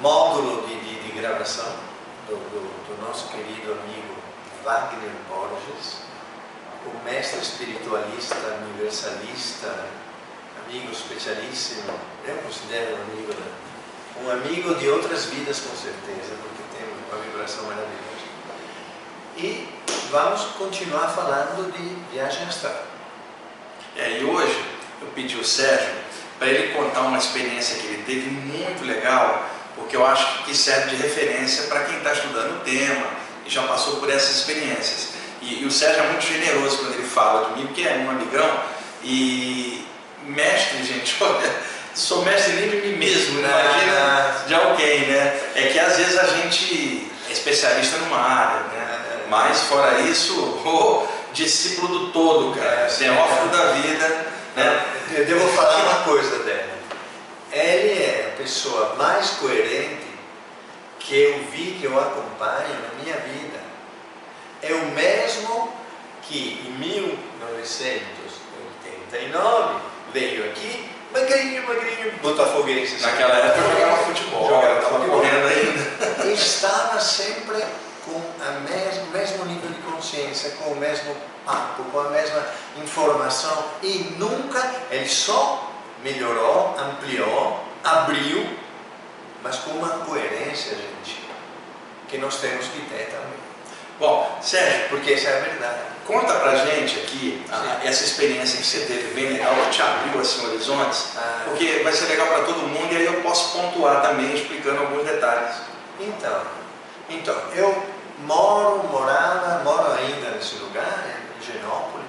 módulo de, de, de gravação do, do, do nosso querido amigo Wagner Borges, o mestre espiritualista, universalista, amigo especialíssimo, eu considero um amigo, um amigo de outras vidas com certeza, porque tem uma vibração maravilhosa. E vamos continuar falando de viagem astral. É, e hoje eu pedi o Sérgio para ele contar uma experiência que ele teve muito legal, porque eu acho que serve de referência para quem está estudando o tema e já passou por essas experiências. E, e, o Sérgio é muito generoso quando ele fala de mim, porque é um amigão e mestre, gente, olha, sou mestre nem de mim mesmo, né? imagina de alguém, né? É que às vezes a gente é especialista numa área, né? Mas fora isso, o discípulo do todo, cara, teófilo da vida, né? Eu devo falar uma coisa dela. Ele é a pessoa mais coerente que eu vi, que eu acompanho na minha vida. É o mesmo que em 1989 veio aqui, magrinho, magrinho, botafoguense. Naquela época jogava futebol, jogava, estava correndo ainda. Estava sempre com o mesmo, mesmo nível de consciência, com o mesmo papo, com a mesma informação e nunca, ele só melhorou, ampliou, abriu, mas com uma coerência, gente, que nós temos que ter também. Bom, Sérgio, porque essa é a verdade. Conta pra gente aqui a, essa experiência que você teve bem legal, que te abriu assim horizontes, ah, porque vai ser legal para todo mundo e aí eu posso pontuar também explicando alguns detalhes. Então, então eu moro, morava, moro ainda nesse lugar, em Genópolis,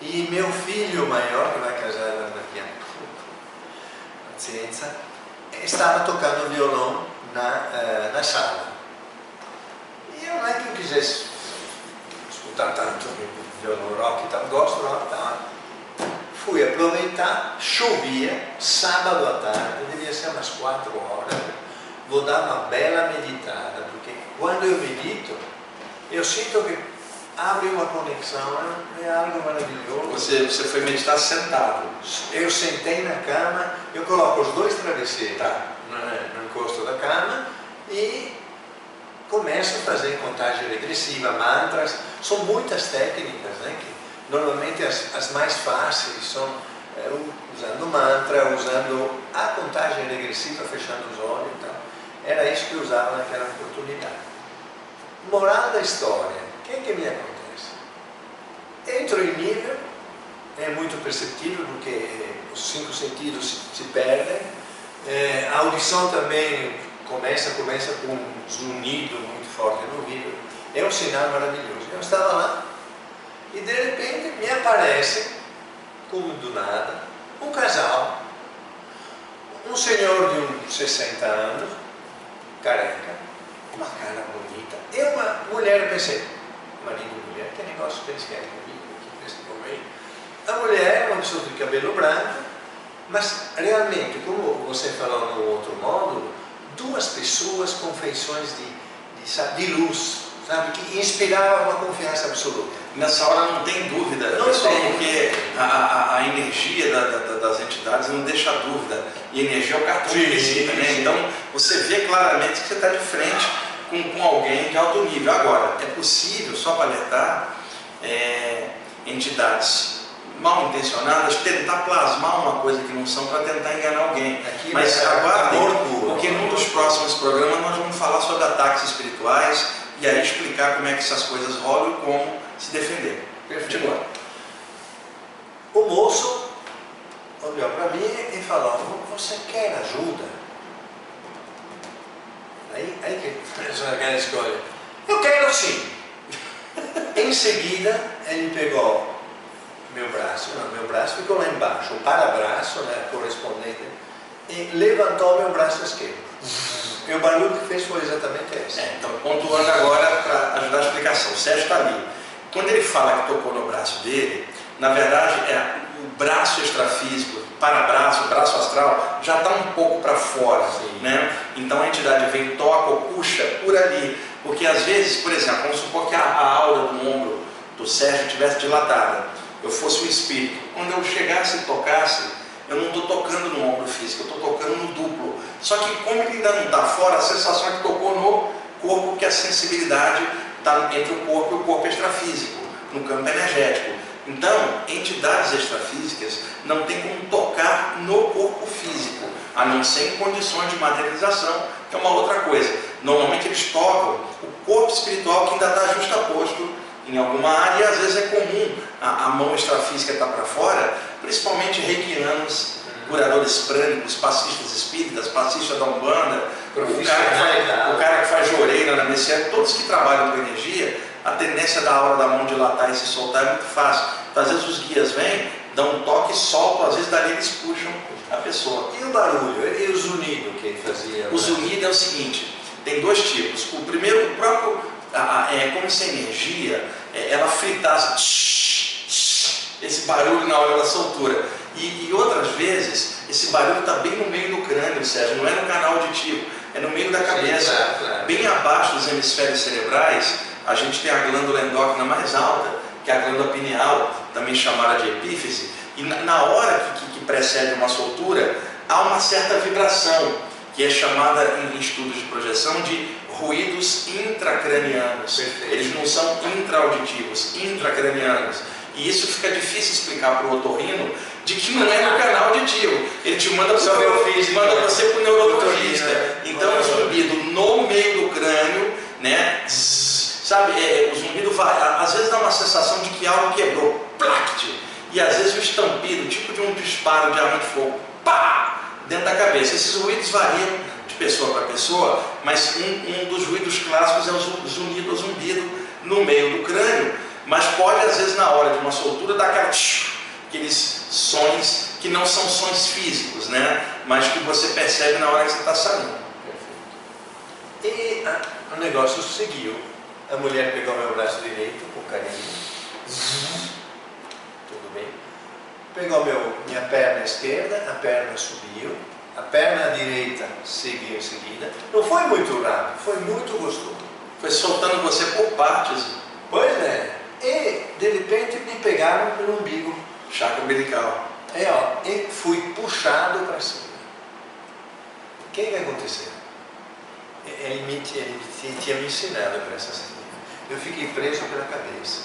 e meu filho maior, que vai casar daqui a pouco, paciência, estava tocando violão na, uh, na sala. E eu não é que eu quisesse escutar tanto violão rock e tal, gosto rock e tal. Fui aproveitar, chovia, sábado à tarde, devia ser umas quatro horas, vou dar uma bela meditada, porque quando eu medito, eu sinto que abre uma conexão, é algo maravilhoso. Você, você foi meditar sentado? Eu sentei na cama, eu coloco os dois travesseiros tá. no, no encosto da cama e começo a fazer contagem regressiva, mantras, são muitas técnicas, né, que normalmente as, as mais fáceis são é, usando mantra, usando a contagem regressiva, fechando os olhos e tal. Era isso que eu usava naquela oportunidade. Moral da história, que, é que me acontece? Entro em nível, é muito perceptível porque os cinco sentidos se, se perdem, é, a audição também começa, começa com um zunido muito forte no ouvido, é um sinal maravilhoso. Eu estava lá e de repente me aparece, como do nada, um casal, um senhor de uns 60 anos, careca, uma cara bonita, e uma mulher, pensei, mulher, que que eles querem comigo aqui nesse momento? A mulher, uma pessoa de cabelo branco, mas realmente, como você falou no outro módulo, duas pessoas com feições de, de, de luz, sabe, que inspiravam uma confiança absoluta. Nessa hora não tem dúvida, não pessoal, tem. porque a, a, a energia da, da, das entidades não deixa dúvida. E energia é o cartão de visita, né? Então você vê claramente que você está de frente com, com alguém de alto nível. Agora, é possível, só para alertar, é, entidades mal intencionadas tentar plasmar uma coisa que não são para tentar enganar alguém. Aqui Mas aguardem, porque num dos próximos programas nós vamos falar sobre ataques espirituais e aí explicar como é que essas coisas rolam e como se defender. Perfeito. O moço olhou para mim e falou, você quer ajuda? Aí, aí que a escolha. Eu quero sim. em seguida, ele pegou meu braço, não, meu braço ficou lá embaixo, o para-braço, né, correspondente, e levantou meu braço esquerdo. E o barulho que fez foi exatamente esse. É, então, pontuando agora para ajudar a explicação, o Sérgio está ali. Quando ele fala que tocou no braço dele, na verdade é o braço extrafísico, para-braço, braço astral, já está um pouco para fora. Né? Então a entidade vem, toca ou puxa por ali. Porque às vezes, por exemplo, vamos supor que a, a aura do ombro do Sérgio estivesse dilatada eu fosse o espírito. Quando eu chegasse e tocasse, eu não estou tocando no ombro físico, eu estou tocando no duplo. Só que como ele ainda não está fora, a sensação é que tocou no corpo, que a sensibilidade está entre o corpo e o corpo extrafísico, no campo energético. Então, entidades extrafísicas não tem como tocar no corpo físico, a não ser em condições de materialização, que é uma outra coisa. Normalmente eles tocam o corpo espiritual que ainda está justaposto em alguma área, e às vezes é comum a, a mão extrafísica estar tá para fora, principalmente reikianos, curadores prânicos, passistas espíritas, passistas da Umbanda, o cara, que faz, o cara que faz joreira na messiânica, todos que trabalham com energia, a tendência da aura da mão dilatar e se soltar é muito fácil. Então, às vezes os guias vêm, dão um toque e soltam, às vezes dali eles puxam a pessoa. E o barulho? E o zunido que ele fazia? O zunido é o seguinte, tem dois tipos. O primeiro, o próprio, é como se a energia, ela fritasse esse barulho na hora da soltura. E, e outras vezes, esse barulho está bem no meio do crânio, Sérgio, não é no canal auditivo, é no meio da cabeça. Sim, claro, claro. Bem abaixo dos hemisférios cerebrais, a gente tem a glândula endócrina mais alta, que é a glândula pineal, também chamada de epífise, e na, na hora que, que, que, precede uma soltura, há uma certa vibração, que é chamada em estudos de projeção de ruídos intracranianos. Perfeito. Eles não são intraauditivos, intracranianos. E isso fica difícil explicar para o otorrino de que não é no canal auditivo. Ele te manda para o manda né? você para o neurologista. Então o zumbido no meio do crânio, né? sabe, é, é, o zumbido vai, às vezes dá uma sensação de que algo quebrou, plact, e às vezes o estampido, tipo de um disparo de arma de fogo, pá, dentro da cabeça. Esses ruídos variam pessoa para pessoa, mas um, um dos ruídos clássicos é o zunido zumbido no meio do crânio, mas pode às vezes na hora de uma soltura dar aquela, aqueles sons que não são sons físicos, né? mas que você percebe na hora que você está saindo. E ah, o negócio seguiu. A mulher pegou meu braço direito com carinho. Tudo bem. Pegou meu, minha perna esquerda, a perna subiu. A perna direita seguiu em seguida. Não foi muito rápido, foi muito gostoso. Foi soltando você por partes. Pois é. E de repente me pegaram pelo umbigo. Chakra umbilical. É, ó, e fui puxado para cima. O que, que aconteceu? Ele, me, ele tinha me ensinado para essa cena. Eu fiquei preso pela cabeça.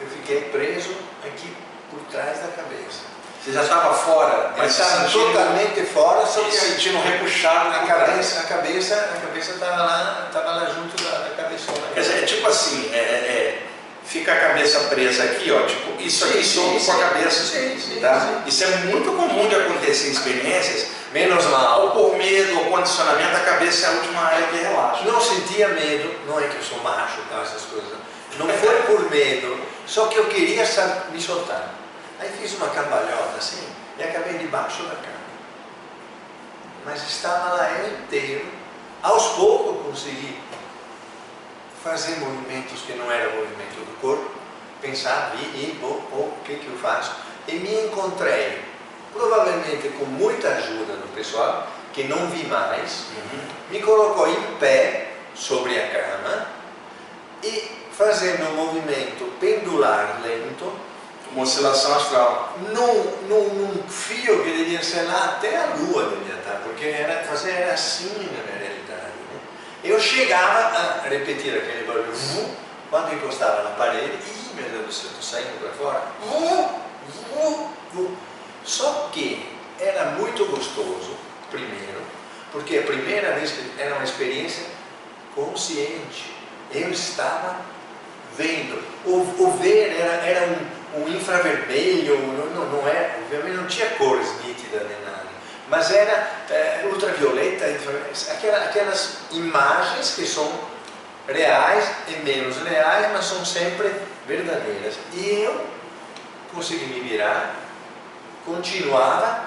Eu fiquei preso aqui por trás da cabeça. Você já estava fora, mas estava totalmente fora, só que sentindo repuxado a cabeça, a cabeça, a cabeça estava lá, estava lá junto da, da cabeçona. Quer dizer, é tipo assim, é, é, é, fica a cabeça presa aqui, ó, tipo, isso aqui solto com a cabeça. Sim, sim, tá? Isso é muito comum de acontecer em experiências, menos mal, ou por medo, ou condicionamento, a cabeça é a última área que relaxa. Não sentia medo, não é que eu sou macho, tá, essas coisas. Não foi por medo, só que eu queria me soltar. Aí fiz uma cambalhota assim e acabei debaixo da cama. Mas estava lá eu inteiro. Aos poucos consegui fazer movimentos que não eram movimento do corpo, pensar, vi, e, bom, o que, que eu faço? E me encontrei, provavelmente com muita ajuda do pessoal, que não vi mais, uhum. me colocou em pé sobre a cama e fazendo um movimento pendular lento, uma oscilação astral. Num, num, num, fio que devia ser lá até a lua devia estar, porque era, fazer era assim na realidade. Né? Eu chegava a repetir aquele barulho, quando encostava na parede, ih, meu Deus do céu, estou saindo para fora. Só que era muito gostoso, primeiro, porque a primeira vez que era uma experiência consciente. Eu estava vendo. O, o ver era, era um um infravermelho, não, não é, obviamente não tinha cores nítidas nem nada, mas era é, ultravioleta, aquelas, aquelas imagens que são reais e menos reais, mas são sempre verdadeiras. E eu consegui me virar, continuava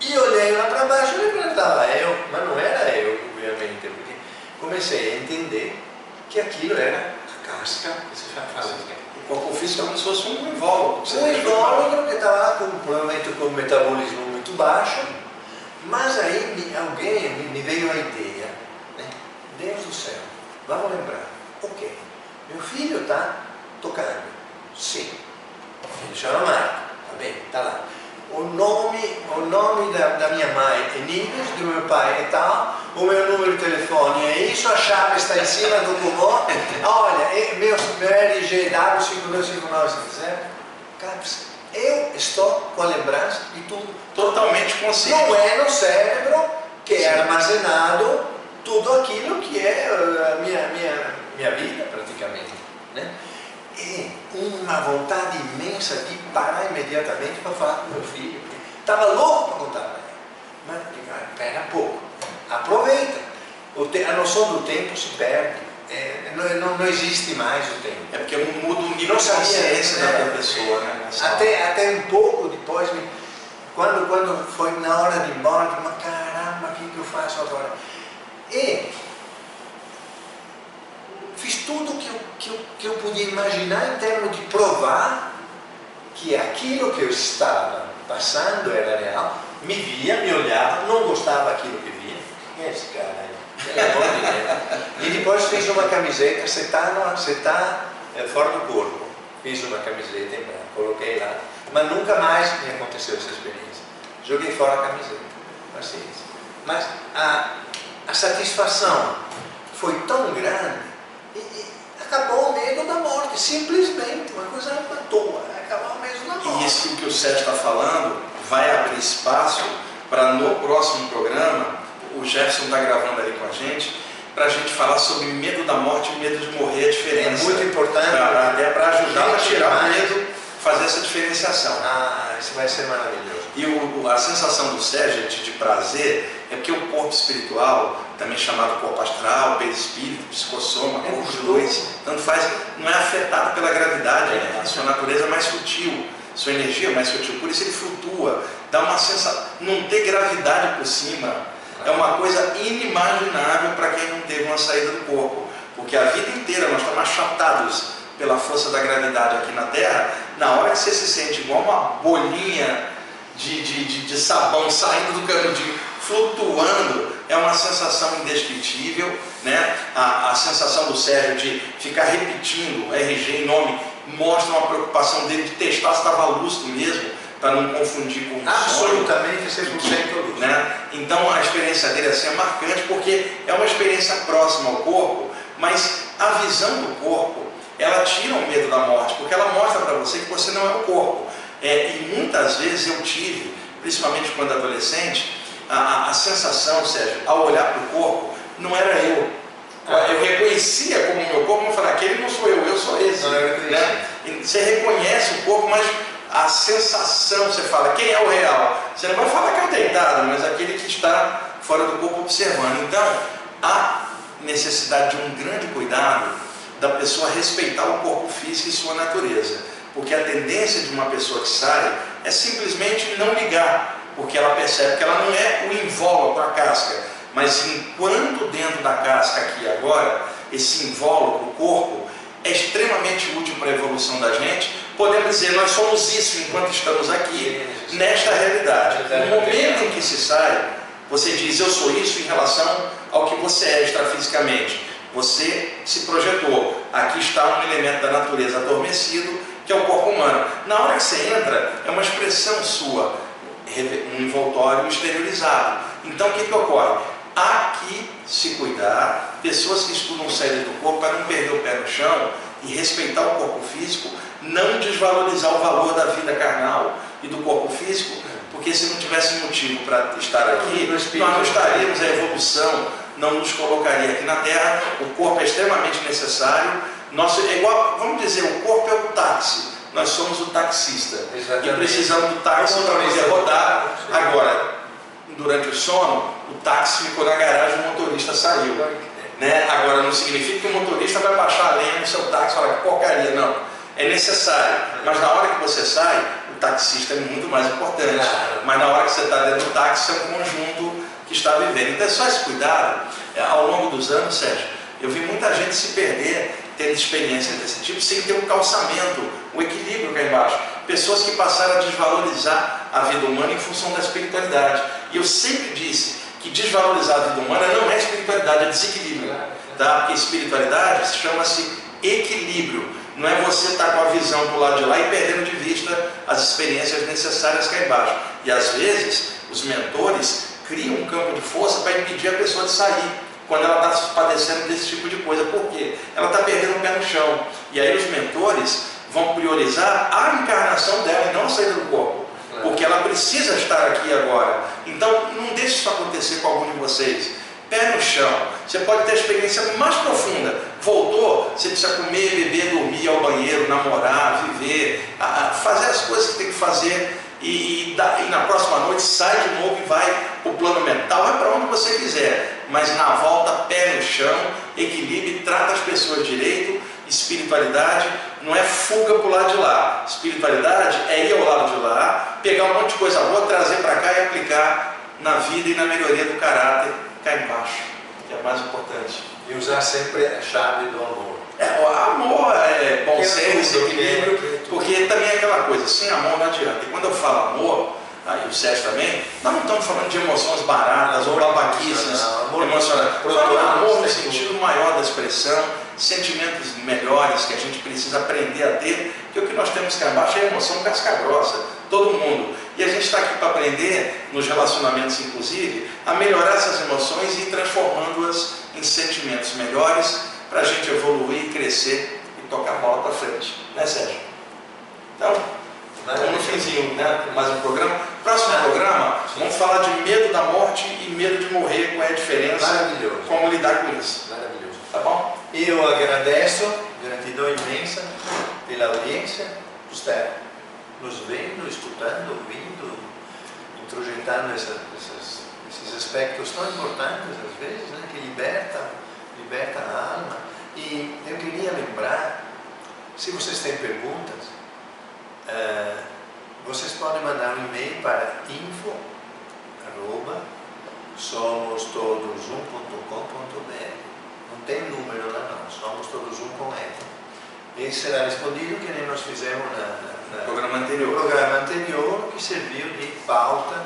e olhei lá para baixo e perguntava eu, mas não era eu, obviamente, porque comecei a entender que aquilo era casca se fala corpo físico é como se fosse um invólucro. Um invólucro que estava com, provavelmente com um metabolismo muito baixo, mas aí alguém me veio a ideia, né? Deus do céu, vamos lembrar, ok, meu filho está tocando, sim, ele chama Marco, tá bem, está lá. O nome, o nome da, da minha mãe é Nines, do meu pai é tal, o meu número de telefone é isso, a chave está em cima do comum, olha, meu, meu RG W525970, cara, eu estou com a lembrança de tudo. Totalmente consciente. Não é no cérebro que é Sim. armazenado tudo aquilo que é a minha, minha, minha vida, praticamente. Né? E uma vontade imensa de parar imediatamente para falar com meu filho. Estava louco para contar para ele. Mas, espera pouco, aproveita. a noção do tempo se perde. É, não, não, existe mais o tempo. É porque muda o nível de consciência né? da pessoa. Né? Até, até um pouco depois, quando, quando foi na hora de ir embora, eu falei, caramba, o que, que eu faço agora? E fiz tudo que eu, que, eu, que eu podia imaginar em termos de provar que aquilo que eu estava passando era real, me via, me olhava, não gostava daquilo que via. Quem é esse cara aí? E depois fiz uma camiseta, você está tá, é, fora do corpo. Fiz uma camiseta em branco, coloquei lá. Mas nunca mais me aconteceu essa experiência. Joguei fora a camiseta. Paciência. Mas a, a satisfação foi tão grande e, e, acabou o medo da morte. Simplesmente, uma coisa à toa. Acabou o medo da morte. E isso que o Sérgio está falando vai abrir espaço para no próximo programa o Jefferson está gravando ali com a gente, para a gente falar sobre medo da morte e medo de morrer, a diferença. É muito importante. Pra, até para ajudar a tirar o medo, fazer essa diferenciação. Ah, isso vai ser maravilhoso. E o, a sensação do Sérgio de prazer é porque o corpo espiritual, também chamado corpo astral, perispírito, psicossoma, é corpo de luz, tanto faz, não é afetado pela gravidade, né? a sua natureza é mais sutil, sua energia é mais sutil, por isso ele flutua, dá uma sensação, não ter gravidade por cima é uma coisa inimaginável para quem não teve uma saída do corpo. Porque a vida inteira nós estamos achatados pela força da gravidade aqui na Terra. Na hora que você se sente igual uma bolinha de, de, de, de sabão saindo do canudinho, flutuando, é uma sensação indescritível. Né? A, a sensação do Sérgio de ficar repetindo RG em nome mostra uma preocupação dele de testar se estava lúcido mesmo para não confundir com Absolutamente, sonho. Absolutamente, né? Então a experiência dele assim, é marcante porque é uma experiência próxima ao corpo, mas a visão do corpo, ela tira o medo da morte, porque ela mostra para você que você não é o corpo. É, e muitas vezes eu tive, principalmente quando adolescente, a, a, sensação, Sérgio, ao olhar para o corpo, não era eu. Ah. Eu reconhecia como meu corpo, mas falava, aquele não sou eu, eu sou esse. Eu né? Você reconhece o corpo, mas a sensação, você fala, quem é o real? Você não vai falar que é o deitado, mas aquele que está fora do corpo observando. Então, há necessidade de um grande cuidado da pessoa respeitar o corpo físico e sua natureza. Porque a tendência de uma pessoa que sai é simplesmente não ligar, porque ela percebe que ela não é o invólucro, a casca, mas enquanto dentro da casca aqui agora, esse invólucro, o corpo, é extremamente útil para a evolução da gente, podemos dizer, nós somos isso enquanto estamos aqui, nesta realidade. No momento em que se sai, você diz, eu sou isso em relação ao que você é extrafisicamente. Você se projetou. Aqui está um elemento da natureza adormecido, que é o corpo humano. Na hora que você entra, é uma expressão sua, um envoltório exteriorizado. Então, o que, que ocorre? Há que se cuidar, pessoas que estudam saída do corpo para não perder o pé no chão e respeitar o corpo físico, não desvalorizar o valor da vida carnal e do corpo físico, porque se não tivesse motivo para estar aqui, nós não estaríamos, a evolução não nos colocaria aqui na Terra, o corpo é extremamente necessário, nosso, é igual, vamos dizer, o corpo é o táxi, nós somos o taxista, Exatamente. e precisamos do táxi para poder rodar. Agora, durante o sono, o táxi ficou na garagem, o motorista saiu. Né? Agora, não significa que o motorista vai baixar a lenha no seu táxi e falar que porcaria, não. É necessário, mas na hora que você sai, o taxista é muito mais importante. Mas na hora que você está dentro do táxi, é um conjunto que está vivendo. Então é só esse cuidado. É, ao longo dos anos, Sérgio, eu vi muita gente se perder tendo experiências desse tipo sem ter um calçamento, um equilíbrio cá embaixo. Pessoas que passaram a desvalorizar a vida humana em função da espiritualidade. E eu sempre disse que desvalorizar a vida humana não é espiritualidade, é desequilíbrio. Tá? Porque espiritualidade chama-se equilíbrio. não é você estar com a visão para o lado de lá e perdendo de vista as experiências necessárias cá embaixo. E às vezes os mentores criam um campo de força para impedir a pessoa de sair quando ela está padecendo desse tipo de coisa. Por quê? Ela está perdendo o pé no chão. E aí os mentores vão priorizar a encarnação dela e não a saída do corpo. Porque ela precisa estar aqui agora. Então não deixe isso acontecer com algum de vocês pé no chão. Você pode ter a experiência mais profunda. Voltou, você precisa comer, beber, dormir, ir ao banheiro, namorar, viver, fazer as coisas que tem que fazer. E, e, e na próxima noite sai de novo e vai para o plano mental, vai para onde você quiser. Mas na volta, pé no chão, equilíbrio, trata as pessoas direito. Espiritualidade não é fuga para o lado de lá. Espiritualidade é ir ao lado de lá, pegar um monte de coisa boa, trazer para cá e aplicar na vida e na melhoria do caráter cá embaixo, que é mais importante. E usar sempre a chave do amor. É, o amor, é, bom senso, equilíbrio, sem amor não adianta. E quando eu falo amor, aí o Sérgio também, nós não estamos falando de emoções baratas ou babaquices emocionais. Falando amor no sentido maior da expressão, sentimentos melhores que a gente precisa aprender a ter, porque o que nós temos cá embaixo é emoção casca grossa, todo mundo. E a gente está aqui para aprender, nos relacionamentos inclusive, a melhorar essas emoções e ir transformando-as em sentimentos melhores para a gente evoluir, crescer e tocar a bola para frente. Né, Sérgio? Então, no finzinho, né? Mais um programa. Próximo programa, vamos falar de medo da morte e medo de morrer, qual é a diferença, Maravilhoso. como lidar com isso. Maravilhoso. Tá bom? Eu agradeço, gratidão imensa pela audiência, você nos vendo, escutando, ouvindo, introjetando essa, essas, esses aspectos tão importantes às vezes, né, que liberta, liberta a alma. E eu queria lembrar, se vocês têm perguntas, uh, vocês podem mandar um e-mail para info arroba somostodos1.com.br não tem número lá não, somos todos um com ele. E será respondido que nem nós fizemos na, no programa anterior. No programa anterior, que serviu de pauta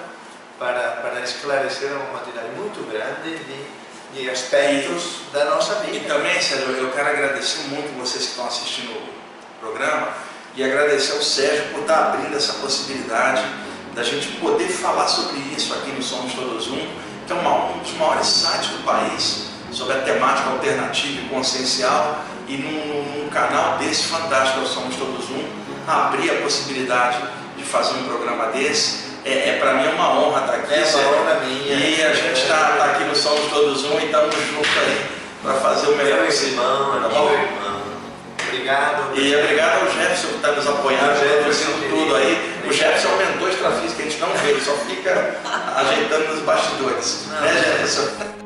para, para esclarecer uma quantidade muito grande de, de aspectos e, da nossa vida. E também, Sérgio, eu quero agradecer muito vocês que estão assistindo o programa e agradecer ao Sérgio por estar abrindo essa possibilidade da gente poder falar sobre isso aqui no Somos Todos Um, que é um dos maiores sites do país sobre a temática alternativa e consciencial e num, num canal desse fantástico, nós somos todos um, abrir a possibilidade de fazer um programa desse. É, é para mim uma honra estar aqui. É uma honra minha. E a gente está tá aqui no Somos Todos Um e estamos juntos aí para fazer o melhor possível. Irmão, tá irmão. Obrigado. E obrigado ao Jefferson que está nos apoiando, produzindo tudo aí. O Jefferson aumentou a extrafísica, a gente não vê, ele só fica ajeitando nos bastidores. Não, né, Jefferson?